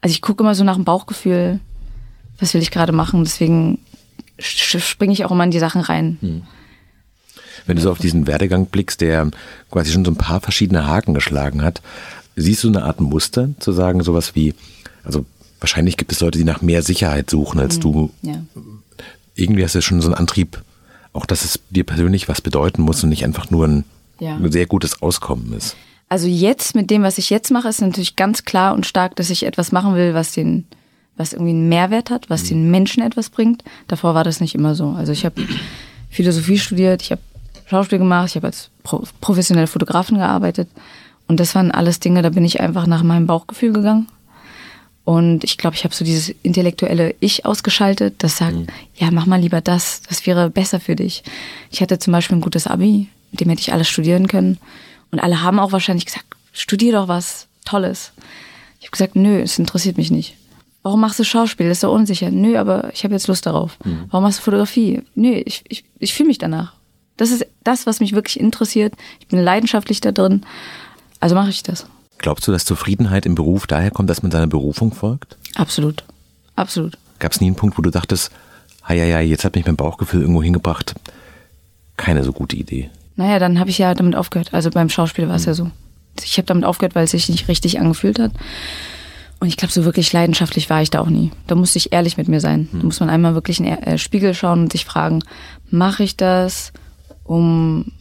[SPEAKER 4] Also ich gucke immer so nach dem Bauchgefühl, was will ich gerade machen. Deswegen springe ich auch immer in die Sachen rein. Hm.
[SPEAKER 3] Wenn du so auf diesen Werdegang blickst, der quasi schon so ein paar verschiedene Haken geschlagen hat, siehst du eine Art Muster, zu sagen, sowas wie, also wahrscheinlich gibt es Leute, die nach mehr Sicherheit suchen als hm. du. Ja irgendwie hast du schon so einen Antrieb, auch dass es dir persönlich was bedeuten muss und nicht einfach nur ein, ja. ein sehr gutes Auskommen ist.
[SPEAKER 4] Also jetzt mit dem, was ich jetzt mache, ist natürlich ganz klar und stark, dass ich etwas machen will, was den, was irgendwie einen Mehrwert hat, was mhm. den Menschen etwas bringt. Davor war das nicht immer so. Also ich habe Philosophie studiert, ich habe Schauspiel gemacht, ich habe als professionelle Fotografin gearbeitet. Und das waren alles Dinge, da bin ich einfach nach meinem Bauchgefühl gegangen und ich glaube, ich habe so dieses intellektuelle Ich ausgeschaltet, das sagt, mhm. ja, mach mal lieber das, das wäre besser für dich. Ich hatte zum Beispiel ein gutes Abi, mit dem hätte ich alles studieren können. Und alle haben auch wahrscheinlich gesagt, studier doch was Tolles. Ich habe gesagt, nö, es interessiert mich nicht. Warum machst du Schauspiel? Das ist so unsicher. Nö, aber ich habe jetzt Lust darauf. Mhm. Warum machst du Fotografie? Nö, ich, ich, ich fühle mich danach. Das ist das, was mich wirklich interessiert. Ich bin leidenschaftlich da drin. Also mache ich das.
[SPEAKER 3] Glaubst du, dass Zufriedenheit im Beruf daher kommt, dass man seiner Berufung folgt?
[SPEAKER 4] Absolut. Absolut.
[SPEAKER 3] Gab es nie einen Punkt, wo du dachtest, ja, ja, jetzt hat mich mein Bauchgefühl irgendwo hingebracht? Keine so gute Idee.
[SPEAKER 4] Naja, dann habe ich ja damit aufgehört. Also beim Schauspiel war es mhm. ja so. Ich habe damit aufgehört, weil es sich nicht richtig angefühlt hat. Und ich glaube, so wirklich leidenschaftlich war ich da auch nie. Da musste ich ehrlich mit mir sein. Mhm. Da muss man einmal wirklich in den äh, Spiegel schauen und sich fragen, mache ich das, um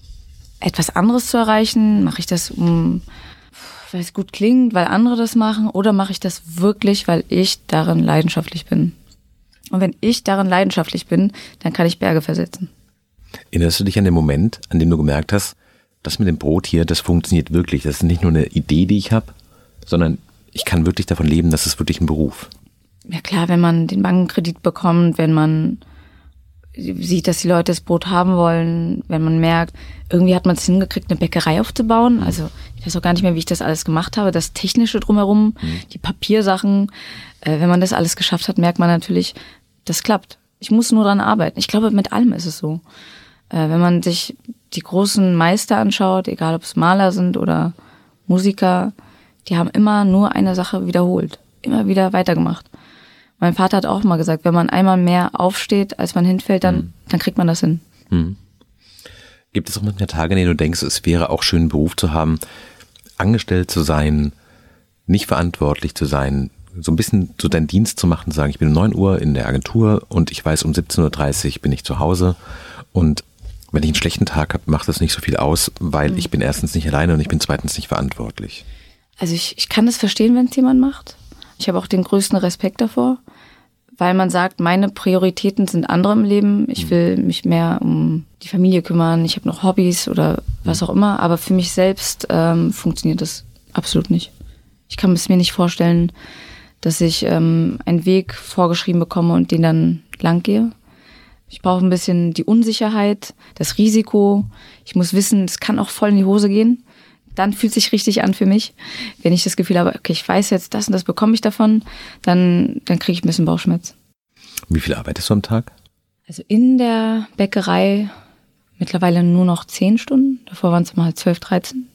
[SPEAKER 4] etwas anderes zu erreichen? Mache ich das, um weil es gut klingt, weil andere das machen, oder mache ich das wirklich, weil ich darin leidenschaftlich bin? Und wenn ich darin leidenschaftlich bin, dann kann ich Berge versetzen.
[SPEAKER 3] Erinnerst du dich an den Moment, an dem du gemerkt hast, das mit dem Brot hier, das funktioniert wirklich. Das ist nicht nur eine Idee, die ich habe, sondern ich kann wirklich davon leben, das ist wirklich ein Beruf.
[SPEAKER 4] Ja klar, wenn man den Bankenkredit bekommt, wenn man sieht, dass die Leute das Brot haben wollen, wenn man merkt, irgendwie hat man es hingekriegt, eine Bäckerei aufzubauen. Mhm. Also ich weiß auch gar nicht mehr, wie ich das alles gemacht habe. Das Technische drumherum, mhm. die Papiersachen. Äh, wenn man das alles geschafft hat, merkt man natürlich, das klappt. Ich muss nur dran arbeiten. Ich glaube, mit allem ist es so. Äh, wenn man sich die großen Meister anschaut, egal ob es Maler sind oder Musiker, die haben immer nur eine Sache wiederholt. Immer wieder weitergemacht. Mein Vater hat auch mal gesagt, wenn man einmal mehr aufsteht, als man hinfällt, dann, mhm. dann kriegt man das hin. Mhm.
[SPEAKER 3] Gibt es auch manchmal Tage, in denen du denkst, es wäre auch schön, einen Beruf zu haben, angestellt zu sein, nicht verantwortlich zu sein, so ein bisschen so deinen Dienst zu machen, zu sagen, ich bin um 9 Uhr in der Agentur und ich weiß, um 17.30 Uhr bin ich zu Hause und Wenn ich einen schlechten Tag habe, macht das nicht so viel aus, weil
[SPEAKER 4] Mhm.
[SPEAKER 3] ich bin erstens nicht alleine und ich bin zweitens nicht verantwortlich.
[SPEAKER 4] Also ich, ich kann das verstehen, wenn es jemand macht. Ich habe auch den größten Respekt davor, weil man sagt, meine Prioritäten sind andere im Leben. Ich will mich mehr um die Familie kümmern. Ich habe noch Hobbys oder was auch immer. Aber für mich selbst ähm, funktioniert das absolut nicht. Ich kann es mir nicht vorstellen, dass ich ähm, einen Weg vorgeschrieben bekomme und den dann lang gehe. Ich brauche ein bisschen die Unsicherheit, das Risiko. Ich muss wissen, es kann auch voll in die Hose gehen. Dann fühlt sich richtig an für mich. Wenn ich das Gefühl habe, okay, ich weiß jetzt, das und das bekomme ich davon, dann, dann kriege ich ein bisschen Bauchschmerz.
[SPEAKER 3] Wie viel arbeitest du am Tag?
[SPEAKER 4] Also in der Bäckerei mittlerweile nur noch zehn Stunden. Davor waren es mal zwölf, dreizehn.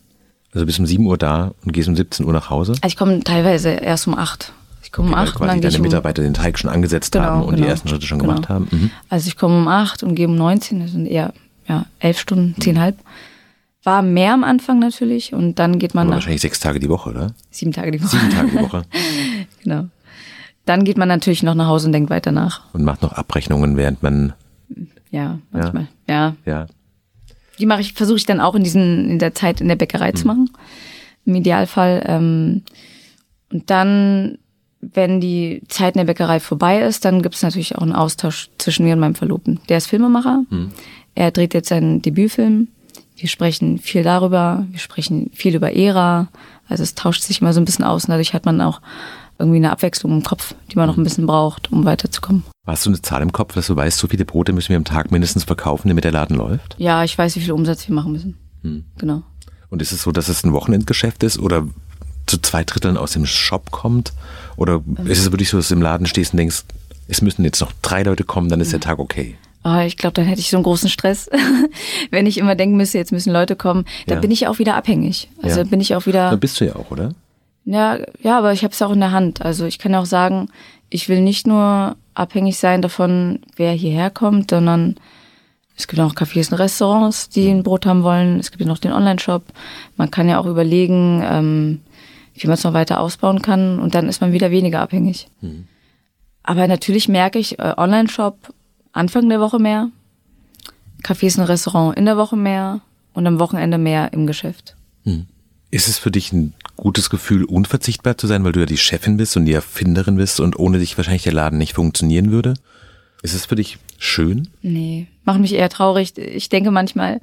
[SPEAKER 3] Also bist um 7 Uhr da und gehst um 17 Uhr nach Hause?
[SPEAKER 4] Also ich komme teilweise erst um acht. Ich komme um
[SPEAKER 3] Weil
[SPEAKER 4] acht und
[SPEAKER 3] quasi deine
[SPEAKER 4] um,
[SPEAKER 3] Mitarbeiter den Teig schon angesetzt
[SPEAKER 4] Genau,
[SPEAKER 3] haben und die
[SPEAKER 4] genau.
[SPEAKER 3] ersten Schritte schon
[SPEAKER 4] Genau.
[SPEAKER 3] gemacht haben. Mhm.
[SPEAKER 4] Also ich komme um acht und gehe um 19, das sind eher ja, elf Stunden, zehnhalb. War mehr am Anfang natürlich und dann geht man nach
[SPEAKER 3] wahrscheinlich sechs Tage die Woche, oder?
[SPEAKER 4] sieben Tage die Woche.
[SPEAKER 3] Sieben Tage die Woche.
[SPEAKER 4] Genau. Dann geht man natürlich noch nach Hause und denkt weiter nach.
[SPEAKER 3] Und macht noch Abrechnungen, während man,
[SPEAKER 4] Ja, manchmal. Ja.
[SPEAKER 3] ja.
[SPEAKER 4] Die mache ich, versuche ich dann auch in diesen, in der Zeit in der Bäckerei zu machen. Im Idealfall. Ähm, und dann, wenn die Zeit in der Bäckerei vorbei ist, dann gibt es natürlich auch einen Austausch zwischen mir und meinem Verlobten. Der ist Filmemacher. Er dreht jetzt seinen Debütfilm. Wir sprechen viel darüber. Wir sprechen viel über Ära. Also es tauscht sich immer so ein bisschen aus und dadurch hat man auch irgendwie eine Abwechslung im Kopf, die man noch ein bisschen braucht, um weiterzukommen.
[SPEAKER 3] Hast du eine Zahl im Kopf, dass du weißt, so viele Brote müssen wir am Tag mindestens verkaufen, damit der Laden läuft?
[SPEAKER 4] Ja, ich weiß, wie viel Umsatz wir machen müssen. Genau.
[SPEAKER 3] Und ist es so, dass es ein Wochenendgeschäft ist oder zu zwei Dritteln aus dem Shop kommt? Oder ist es wirklich so, dass du im Laden stehst und denkst, es müssen jetzt noch drei Leute kommen, dann ist der Tag okay?
[SPEAKER 4] Ah, ich glaube, dann hätte ich so einen großen Stress, wenn ich immer denken müsste, jetzt müssen Leute kommen. Da
[SPEAKER 3] Ja.
[SPEAKER 4] bin ich auch wieder abhängig. Also
[SPEAKER 3] Ja.
[SPEAKER 4] bin ich auch
[SPEAKER 3] Da
[SPEAKER 4] wieder.
[SPEAKER 3] bist du ja auch, oder?
[SPEAKER 4] Ja, ja, aber ich habe es auch in der Hand. Also ich kann auch sagen, ich will nicht nur abhängig sein davon, wer hierher kommt, sondern es gibt auch Cafés und Restaurants, die ein Brot haben wollen. Es gibt ja noch den Online-Shop. Man kann ja auch überlegen, ähm, wie man es noch weiter ausbauen kann und dann ist man wieder weniger abhängig. Aber natürlich merke ich, äh, Online-Shop Anfang der Woche mehr, Cafés und Restaurant in der Woche mehr und am Wochenende mehr im Geschäft.
[SPEAKER 3] Ist es für dich ein gutes Gefühl, unverzichtbar zu sein, weil du ja die Chefin bist und die Erfinderin bist und ohne dich wahrscheinlich der Laden nicht funktionieren würde? Ist es für dich schön?
[SPEAKER 4] Nee, macht mich eher traurig. Ich denke manchmal,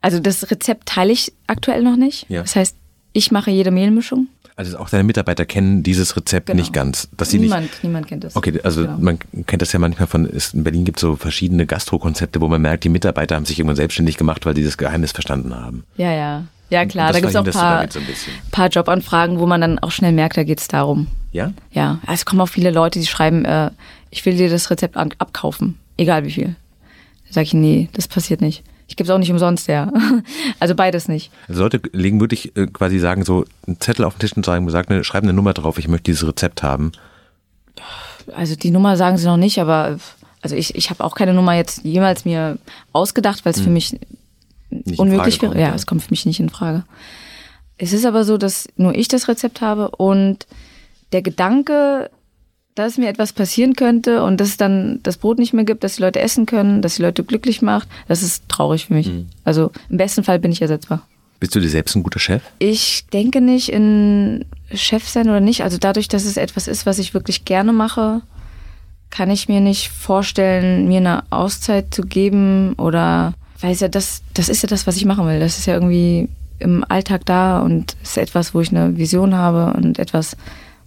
[SPEAKER 4] also das Rezept teile ich aktuell noch nicht.
[SPEAKER 3] Ja.
[SPEAKER 4] Das heißt, ich mache jede Mehlmischung.
[SPEAKER 3] Also auch deine Mitarbeiter kennen dieses Rezept
[SPEAKER 4] Genau.
[SPEAKER 3] nicht ganz, dass sie
[SPEAKER 4] niemand,
[SPEAKER 3] nicht.
[SPEAKER 4] niemand kennt das.
[SPEAKER 3] Okay, also
[SPEAKER 4] Genau.
[SPEAKER 3] man kennt das ja manchmal von, in Berlin gibt es so verschiedene Gastrokonzepte, wo man merkt, die Mitarbeiter haben sich irgendwann selbstständig gemacht, weil die das Geheimnis verstanden haben.
[SPEAKER 4] Ja, ja. Ja, klar, da auch ein
[SPEAKER 3] verhinderst du
[SPEAKER 4] paar,
[SPEAKER 3] so ein
[SPEAKER 4] paar Jobanfragen, wo man dann auch schnell merkt, da geht's darum.
[SPEAKER 3] Ja?
[SPEAKER 4] Ja, also es kommen auch viele Leute, die schreiben, äh, ich will dir das Rezept abkaufen, egal wie viel. Da sage ich, nee, das passiert nicht. Ich gebe es auch nicht umsonst, ja. Also beides nicht.
[SPEAKER 3] Also Leute legen wirklich äh, quasi sagen so einen Zettel auf den Tisch und sagen, sag eine, schreib eine Nummer drauf, ich möchte dieses Rezept haben.
[SPEAKER 4] Also die Nummer sagen sie noch nicht, aber also ich, ich habe auch keine Nummer jetzt jemals mir ausgedacht, weil es für mich
[SPEAKER 3] Hm. Nicht
[SPEAKER 4] unmöglich wäre. Ja,
[SPEAKER 3] kommt,
[SPEAKER 4] es kommt für mich nicht in Frage. Es ist aber so, dass nur ich das Rezept habe und der Gedanke, dass mir etwas passieren könnte und dass es dann das Brot nicht mehr gibt, dass die Leute essen können, dass die Leute glücklich macht, das ist traurig für mich.
[SPEAKER 3] Hm.
[SPEAKER 4] Also im besten Fall bin ich ersetzbar.
[SPEAKER 3] Bist du dir selbst ein guter Chef?
[SPEAKER 4] Ich denke nicht in Chef sein oder nicht. Also dadurch, dass es etwas ist, was ich wirklich gerne mache, kann ich mir nicht vorstellen, mir eine Auszeit zu geben oder weil es ja das, das ist ja das, was ich machen will. Das ist ja irgendwie im Alltag da und ist etwas, wo ich eine Vision habe und etwas,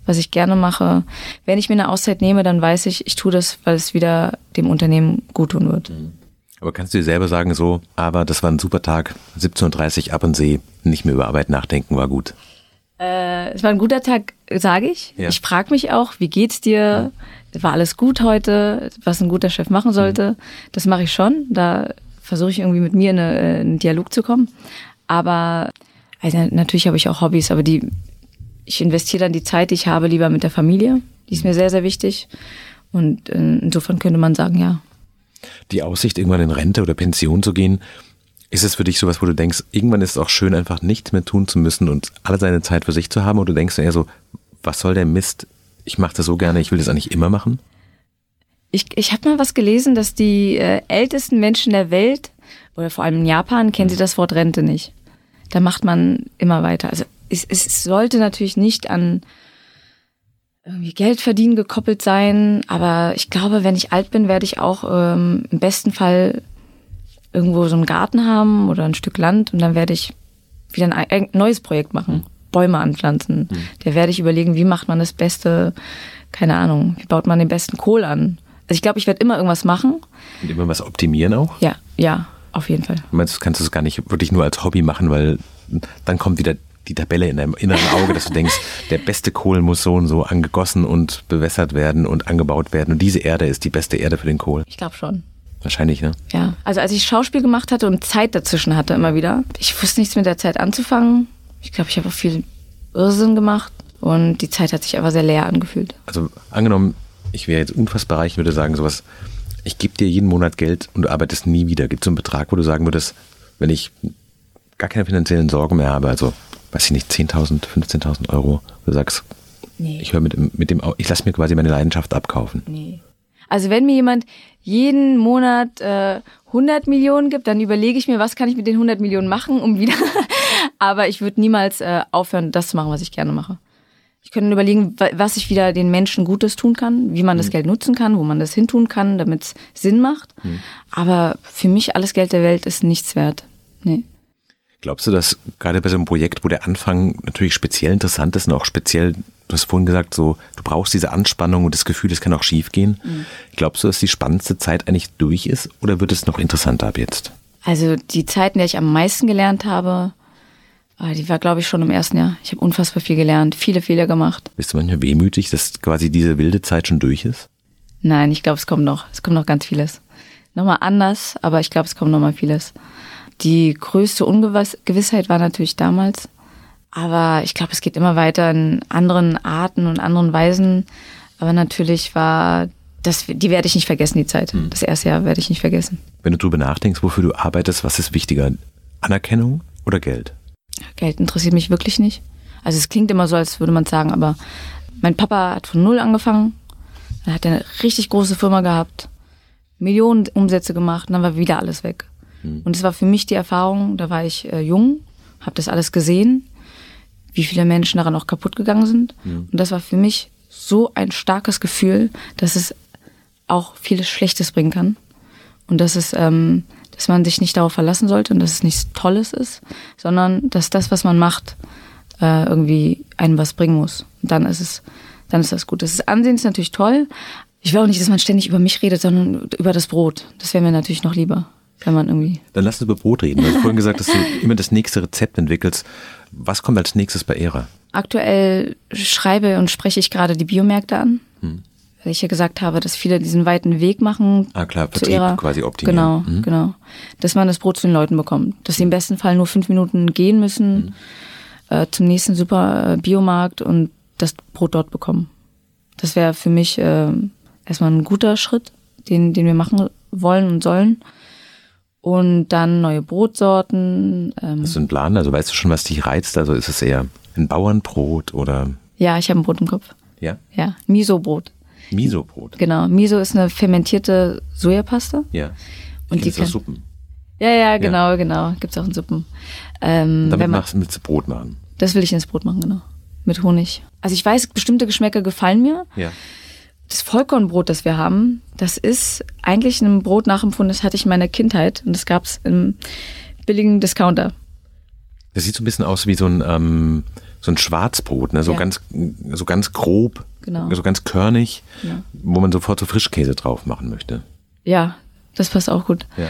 [SPEAKER 4] was ich gerne mache. Wenn ich mir eine Auszeit nehme, dann weiß ich, ich tue das, weil es wieder dem Unternehmen gut tun wird.
[SPEAKER 3] Aber kannst du dir selber sagen so, aber das war ein super Tag, 17.30 Uhr ab und See, nicht mehr über Arbeit nachdenken, war gut.
[SPEAKER 4] Äh, es war ein guter Tag, sage ich.
[SPEAKER 3] Ja.
[SPEAKER 4] Ich frage mich auch, wie geht's dir? War alles gut heute? Was ein guter Chef machen sollte? Das mache ich schon. Da versuche ich irgendwie mit mir in, eine, äh, in einen Dialog zu kommen. Aber also natürlich habe ich auch Hobbys, aber die ich investiere dann die Zeit, die ich habe, lieber mit der Familie. Die ist mir sehr, sehr wichtig. Und äh, insofern könnte man sagen, ja.
[SPEAKER 3] Die Aussicht, irgendwann in Rente oder Pension zu gehen, ist es für dich sowas, wo du denkst, irgendwann ist es auch schön, einfach nichts mehr tun zu müssen und alle seine Zeit für sich zu haben? Oder denkst du eher so, was soll der Mist? Ich mache das so gerne, ich will das eigentlich immer machen?
[SPEAKER 4] Ich, ich habe mal was gelesen, dass die äh, ältesten Menschen der Welt oder vor allem in Japan kennen sie das Wort Rente nicht. Da macht man immer weiter. Also es, es sollte natürlich nicht an irgendwie Geld verdienen gekoppelt sein, aber ich glaube, wenn ich alt bin, werde ich auch ähm, im besten Fall irgendwo so einen Garten haben oder ein Stück Land und dann werde ich wieder ein, ein neues Projekt machen. Bäume anpflanzen. Mhm. Da werde ich überlegen, wie macht man das Beste, keine Ahnung, wie baut man den besten Kohl an. Also ich glaube, ich werde immer irgendwas machen.
[SPEAKER 3] Und immer was optimieren auch?
[SPEAKER 4] Ja, ja, auf jeden Fall.
[SPEAKER 3] Du meinst, du kannst es gar nicht wirklich nur als Hobby machen, weil dann kommt wieder die Tabelle in deinem inneren Auge, dass du denkst, der beste Kohl muss so und so angegossen und bewässert werden und angebaut werden. Und diese Erde ist die beste Erde für den Kohl.
[SPEAKER 4] Ich glaube schon.
[SPEAKER 3] Wahrscheinlich, ne?
[SPEAKER 4] Ja. Also als ich Schauspiel gemacht hatte und Zeit dazwischen hatte immer wieder, ich wusste nichts mit der Zeit anzufangen. Ich glaube, ich habe auch viel Irrsinn gemacht und die Zeit hat sich aber sehr leer angefühlt.
[SPEAKER 3] Also angenommen, ich wäre jetzt unfassbar reich, würde sagen sowas, ich gebe dir jeden Monat Geld und du arbeitest nie wieder. Gibt es so einen Betrag, wo du sagen würdest, wenn ich gar keine finanziellen Sorgen mehr habe, also weiß ich nicht, 10.000, 15.000 Euro, du sagst, nee. ich höre mit, mit dem, ich lasse mir quasi meine Leidenschaft abkaufen.
[SPEAKER 4] Nee. Also wenn mir jemand jeden Monat äh, 100 Millionen gibt, dann überlege ich mir, was kann ich mit den 100 Millionen machen, um wieder. Aber ich würde niemals äh, aufhören, das zu machen, was ich gerne mache. Ich könnte überlegen, was ich wieder den Menschen Gutes tun kann, wie man das mhm. Geld nutzen kann, wo man das hintun kann, damit es Sinn macht. Mhm. Aber für mich alles Geld der Welt ist nichts wert. Nee.
[SPEAKER 3] Glaubst du, dass gerade bei so einem Projekt, wo der Anfang natürlich speziell interessant ist und auch speziell, du hast vorhin gesagt, so, du brauchst diese Anspannung und das Gefühl, es kann auch schief gehen. Mhm. Glaubst du, dass die spannendste Zeit eigentlich durch ist oder wird es noch interessanter ab jetzt?
[SPEAKER 4] Also die Zeit, in der ich am meisten gelernt habe, ah, die war, glaube ich, schon im ersten Jahr. Ich habe unfassbar viel gelernt, viele Fehler gemacht.
[SPEAKER 3] Bist du manchmal wehmütig, dass quasi diese wilde Zeit schon durch ist?
[SPEAKER 4] Nein, ich glaube, es kommt noch. Es kommt noch ganz vieles. Nochmal anders, aber ich glaube, es kommt nochmal vieles. Die größte Ungewissheit war natürlich damals. Aber ich glaube, es geht immer weiter in anderen Arten und anderen Weisen. Aber natürlich war das, die werde ich nicht vergessen, die Zeit. Hm. Das erste Jahr werde ich nicht vergessen.
[SPEAKER 3] Wenn du darüber nachdenkst, wofür du arbeitest, was ist wichtiger? Anerkennung oder Geld?
[SPEAKER 4] Geld interessiert mich wirklich nicht. Also es klingt immer so, als würde man sagen, aber mein Papa hat von null angefangen. Er hat eine richtig große Firma gehabt, Millionen Umsätze gemacht und dann war wieder alles weg. Mhm. Und es war für mich die Erfahrung, da war ich äh, jung, habe das alles gesehen, wie viele Menschen daran auch kaputt gegangen sind. Mhm. Und das war für mich so ein starkes Gefühl, dass es auch vieles Schlechtes bringen kann. Und dass es, ähm, dass man sich nicht darauf verlassen sollte und dass es nichts Tolles ist, sondern dass das, was man macht, äh, irgendwie einem was bringen muss. Und dann ist es, dann ist das gut. Das ist Ansehen ist natürlich toll. Ich will auch nicht, dass man ständig über mich redet, sondern über das Brot. Das wäre mir natürlich noch lieber wenn man irgendwie.
[SPEAKER 3] Dann lass uns über Brot reden. Du hast vorhin gesagt, dass du immer das nächste Rezept entwickelst. Was kommt als nächstes bei Era?
[SPEAKER 4] Aktuell schreibe und spreche ich gerade die Biomärkte an. Hm. Weil ich ja gesagt habe, dass viele diesen weiten Weg machen.
[SPEAKER 3] Ah klar, Vertrieb Ära. quasi optimieren.
[SPEAKER 4] Genau, mhm. genau. Dass man das Brot zu den Leuten bekommt. Dass sie im besten Fall nur fünf Minuten gehen müssen mhm. äh, zum nächsten super äh, Biomarkt und das Brot dort bekommen. Das wäre für mich äh, erstmal ein guter Schritt, den, den wir machen wollen und sollen und dann neue Brotsorten.
[SPEAKER 3] Ähm. Hast du einen Plan? Also weißt du schon, was dich reizt? Also ist es eher ein Bauernbrot oder?
[SPEAKER 4] Ja, ich habe ein Brot im Kopf.
[SPEAKER 3] Ja?
[SPEAKER 4] Ja, Miso-Brot.
[SPEAKER 3] Miso-Brot?
[SPEAKER 4] Genau. Miso ist eine fermentierte Sojapaste.
[SPEAKER 3] Ja.
[SPEAKER 4] Ich und die kann, Suppen. Ja, ja, genau, ja. genau. Gibt's auch in Suppen.
[SPEAKER 3] Ähm, Damit man, machst du mit Brot machen.
[SPEAKER 4] Das will ich ins Brot machen, genau. Mit Honig. Also ich weiß, bestimmte Geschmäcker gefallen mir.
[SPEAKER 3] Ja
[SPEAKER 4] das Vollkornbrot, das wir haben, das ist eigentlich ein Brot nachempfunden, das hatte ich in meiner Kindheit und das gab es im billigen Discounter.
[SPEAKER 3] Das sieht so ein bisschen aus wie so ein, ähm, so ein Schwarzbrot, ne? so, ja. ganz, so ganz grob, genau. so ganz körnig, ja. wo man sofort so Frischkäse drauf machen möchte.
[SPEAKER 4] Ja, das passt auch gut.
[SPEAKER 3] Ja.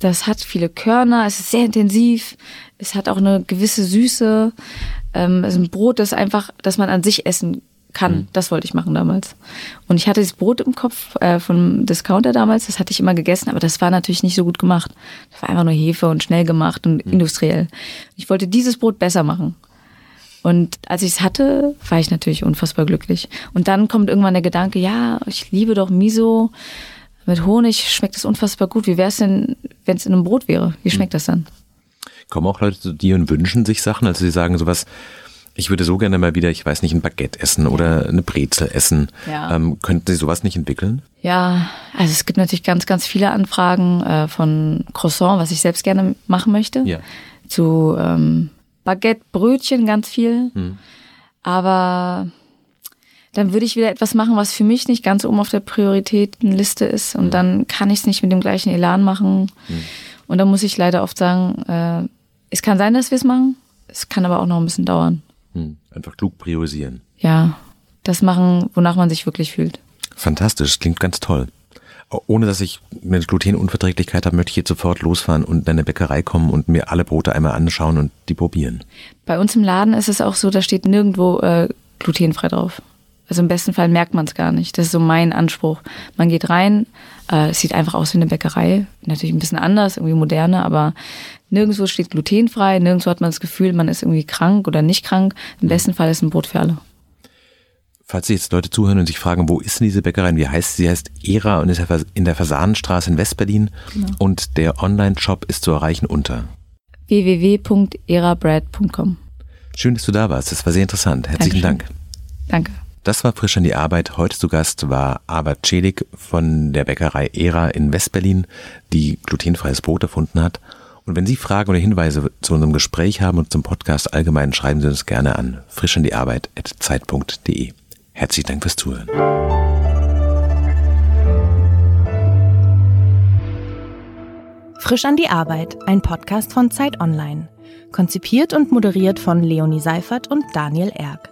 [SPEAKER 4] Das hat viele Körner, es ist sehr intensiv, es hat auch eine gewisse Süße. Ähm, es ist ein Brot, das einfach, das man an sich essen kann. Mhm. Das wollte ich machen damals. Und ich hatte das Brot im Kopf äh, vom Discounter damals, das hatte ich immer gegessen, aber das war natürlich nicht so gut gemacht. Das war einfach nur Hefe und schnell gemacht und mhm. industriell. Ich wollte dieses Brot besser machen. Und als ich es hatte, war ich natürlich unfassbar glücklich. Und dann kommt irgendwann der Gedanke, ja, ich liebe doch Miso. Mit Honig schmeckt es unfassbar gut. Wie wäre es denn, wenn es in einem Brot wäre? Wie schmeckt mhm. das dann?
[SPEAKER 3] Kommen auch Leute zu dir und wünschen sich Sachen? Also sie sagen sowas, Ich würde so gerne mal wieder, ich weiß nicht, ein Baguette essen oder eine Brezel essen.
[SPEAKER 4] Ja.
[SPEAKER 3] Ähm, könnten Sie sowas nicht entwickeln?
[SPEAKER 4] Ja, also es gibt natürlich ganz, ganz viele Anfragen äh, von Croissant, was ich selbst gerne machen möchte.
[SPEAKER 3] Ja.
[SPEAKER 4] Zu ähm, Baguette, Brötchen, ganz viel. Aber dann würde ich wieder etwas machen, was für mich nicht ganz oben auf der Prioritätenliste ist. Und dann kann ich es nicht mit dem gleichen Elan machen. Und dann muss ich leider oft sagen, äh, es kann sein, dass wir es machen. Es kann aber auch noch ein bisschen dauern.
[SPEAKER 3] Hm. Einfach klug priorisieren.
[SPEAKER 4] Ja, das machen, wonach man sich wirklich fühlt.
[SPEAKER 3] Fantastisch, klingt ganz toll. Ohne dass ich eine Glutenunverträglichkeit habe, möchte ich jetzt sofort losfahren und in eine Bäckerei kommen und mir alle Brote einmal anschauen und die probieren.
[SPEAKER 4] Bei uns im Laden ist es auch so, da steht nirgendwo äh, glutenfrei drauf. Also im besten Fall merkt man es gar nicht. Das ist so mein Anspruch. Man geht rein, äh, es sieht einfach aus wie eine Bäckerei. Natürlich ein bisschen anders, irgendwie moderner, aber nirgendwo steht glutenfrei, nirgendwo hat man das Gefühl, man ist irgendwie krank oder nicht krank. Im besten Fall ist ein Brot für alle.
[SPEAKER 3] Falls sich jetzt Leute zuhören und sich fragen, wo ist denn diese Bäckerei wie heißt sie? Sie heißt Era und ist in der Fasanenstraße in Westberlin und der Online-Shop ist zu erreichen unter.
[SPEAKER 4] www.erabread.com
[SPEAKER 3] Schön, dass du da warst. Das war sehr interessant. Herzlichen
[SPEAKER 4] Dankeschön.
[SPEAKER 3] Dank.
[SPEAKER 4] Danke.
[SPEAKER 3] Das war frisch an die Arbeit. Heute zu Gast war Albert Cedig von der Bäckerei Era in Westberlin, die glutenfreies Brot erfunden hat. Und wenn Sie Fragen oder Hinweise zu unserem Gespräch haben und zum Podcast allgemein, schreiben Sie uns gerne an frisch an die Arbeit at zeit.de. Herzlichen Dank fürs Zuhören.
[SPEAKER 2] Frisch an die Arbeit, ein Podcast von Zeit Online. Konzipiert und moderiert von Leonie Seifert und Daniel Erck.